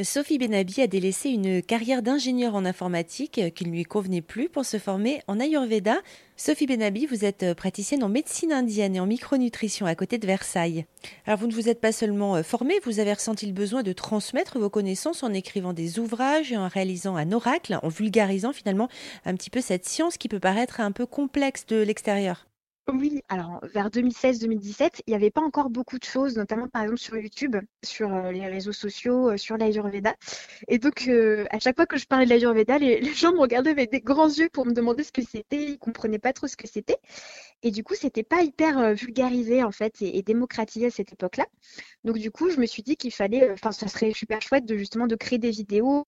Sophie Benabi a délaissé une carrière d'ingénieur en informatique qui ne lui convenait plus pour se former en Ayurveda. Sophie Benabi, vous êtes praticienne en médecine indienne et en micronutrition à côté de Versailles. Alors vous ne vous êtes pas seulement formée, vous avez ressenti le besoin de transmettre vos connaissances en écrivant des ouvrages et en réalisant un oracle, en vulgarisant finalement un petit peu cette science qui peut paraître un peu complexe de l'extérieur. Oui, alors vers 2016-2017, il n'y avait pas encore beaucoup de choses, notamment par exemple sur YouTube, sur euh, les réseaux sociaux, euh, sur l'Ayurveda. Et donc, euh, à chaque fois que je parlais de l'Ayurveda, les, les, gens me regardaient avec des grands yeux pour me demander ce que c'était. Ils ne comprenaient pas trop ce que c'était. Et du coup, c'était pas hyper vulgarisé en fait et, démocratisé à cette époque-là. Donc du coup, je me suis dit qu'il fallait, enfin, ça serait super chouette de justement de créer des vidéos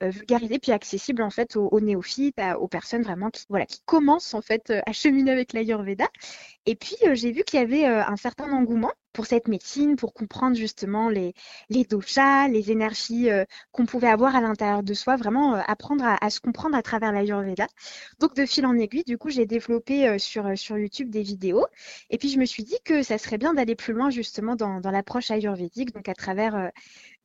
vulgarisées puis accessibles en fait aux, aux néophytes, aux personnes vraiment qui voilà qui commencent en fait à cheminer avec l'Ayurveda. Et puis j'ai vu qu'il y avait un certain engouement pour cette médecine, pour comprendre justement les, les doshas, les énergies euh, qu'on pouvait avoir à l'intérieur de soi, vraiment euh, apprendre à, à, se comprendre à travers l'Ayurveda. Donc de fil en aiguille, du coup, j'ai développé euh, sur, sur YouTube des vidéos. Et puis je me suis dit que ça serait bien d'aller plus loin justement dans, dans l'approche ayurvédique, donc à travers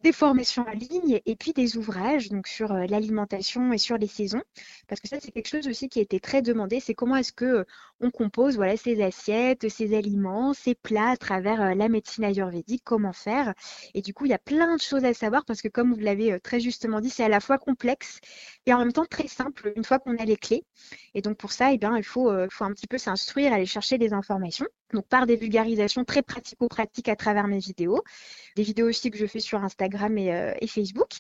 des formations en ligne et puis des ouvrages donc sur l'alimentation et sur les saisons parce que ça c'est quelque chose aussi qui a été très demandé c'est comment est-ce que on compose voilà ces assiettes ces aliments ces plats à travers la médecine ayurvédique, comment faire. Et du coup, il y a plein de choses à savoir parce que comme vous l'avez euh, très justement dit, c'est à la fois complexe et en même temps très simple une fois qu'on a les clés. Et donc pour ça, eh bien, il faut, euh, faut un petit peu s'instruire, aller chercher des informations. Donc par des vulgarisations très pratico-pratiques à travers mes vidéos, des vidéos aussi que je fais sur Instagram et, euh, Facebook,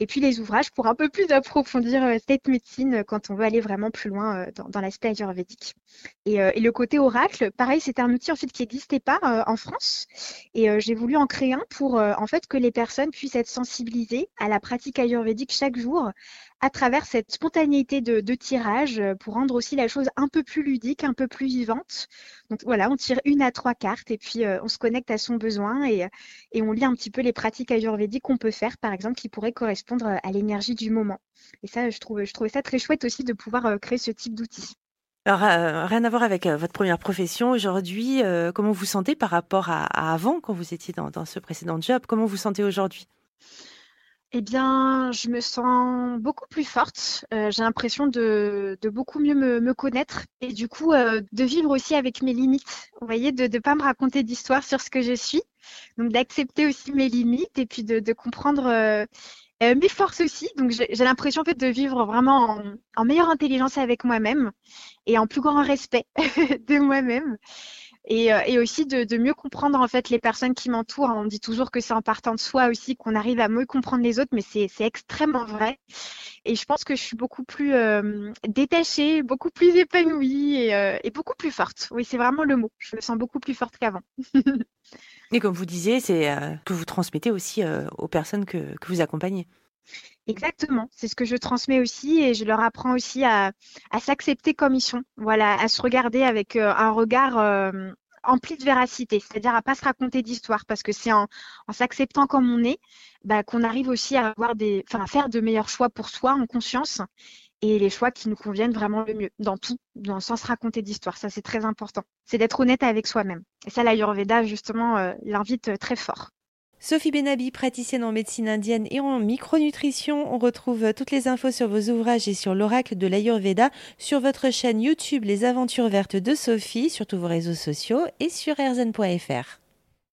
et puis les ouvrages pour un peu plus approfondir cette médecine quand on veut aller vraiment plus loin dans, l'aspect ayurvédique. Et, le côté oracle, pareil, c'est un outil en fait qui n'existait pas en France et euh, j'ai voulu en créer un pour euh, en fait que les personnes puissent être sensibilisées à la pratique ayurvédique chaque jour à travers cette spontanéité de, tirage euh, pour rendre aussi la chose un peu plus ludique, un peu plus vivante. Donc voilà, on tire une à trois cartes et puis on se connecte à son besoin et, on lit un petit peu les pratiques ayurvédiques qu'on peut faire, par exemple, qui pourraient correspondre à l'énergie du moment. Et ça, je, trouvais ça très chouette aussi de pouvoir créer ce type d'outils. Alors, euh, rien à voir avec euh, votre première profession aujourd'hui. Euh, comment vous sentez par rapport à, avant, quand vous étiez dans, ce précédent job? Comment vous sentez aujourd'hui? Eh bien, je me sens beaucoup plus forte. Euh, j'ai l'impression de, de, beaucoup mieux me, me, connaître et du coup euh, de vivre aussi avec mes limites. Vous voyez, de ne pas me raconter d'histoire sur ce que je suis. Donc d'accepter aussi mes limites et puis de, de comprendre euh, euh, mes forces aussi. Donc j'ai l'impression en fait de vivre vraiment en, en meilleure intelligence avec moi-même et en plus grand respect de moi-même. Et, euh, et, aussi de, mieux comprendre en fait les personnes qui m'entourent. On dit toujours que c'est en partant de soi aussi qu'on arrive à mieux comprendre les autres, mais c'est extrêmement vrai. Et je pense que je suis beaucoup plus euh, détachée, beaucoup plus épanouie et, euh, et beaucoup plus forte. Oui, c'est vraiment le mot. Je me sens beaucoup plus forte qu'avant. et comme vous disiez, c'est que vous transmettez aussi aux personnes que vous accompagnez. Exactement, c'est ce que je transmets aussi et je leur apprends aussi à, s'accepter comme ils sont, voilà, à se regarder avec euh, un regard euh, empli de véracité, c'est-à-dire à pas se raconter d'histoire, parce que c'est en, s'acceptant comme on est bah, qu'on arrive aussi à avoir des, enfin, faire de meilleurs choix pour soi en conscience et les choix qui nous conviennent vraiment le mieux dans tout, dans, sans se raconter d'histoire. Ça, c'est très important. C'est d'être honnête avec soi-même. Et ça, l'Ayurveda, justement, euh, l'invite très fort. Sophie Benabi, praticienne en médecine indienne et en micronutrition. On retrouve toutes les infos sur vos ouvrages et sur l'oracle de l'Ayurveda sur votre chaîne YouTube Les Aventures Vertes de Sophie, sur tous vos réseaux sociaux et sur rzn.fr.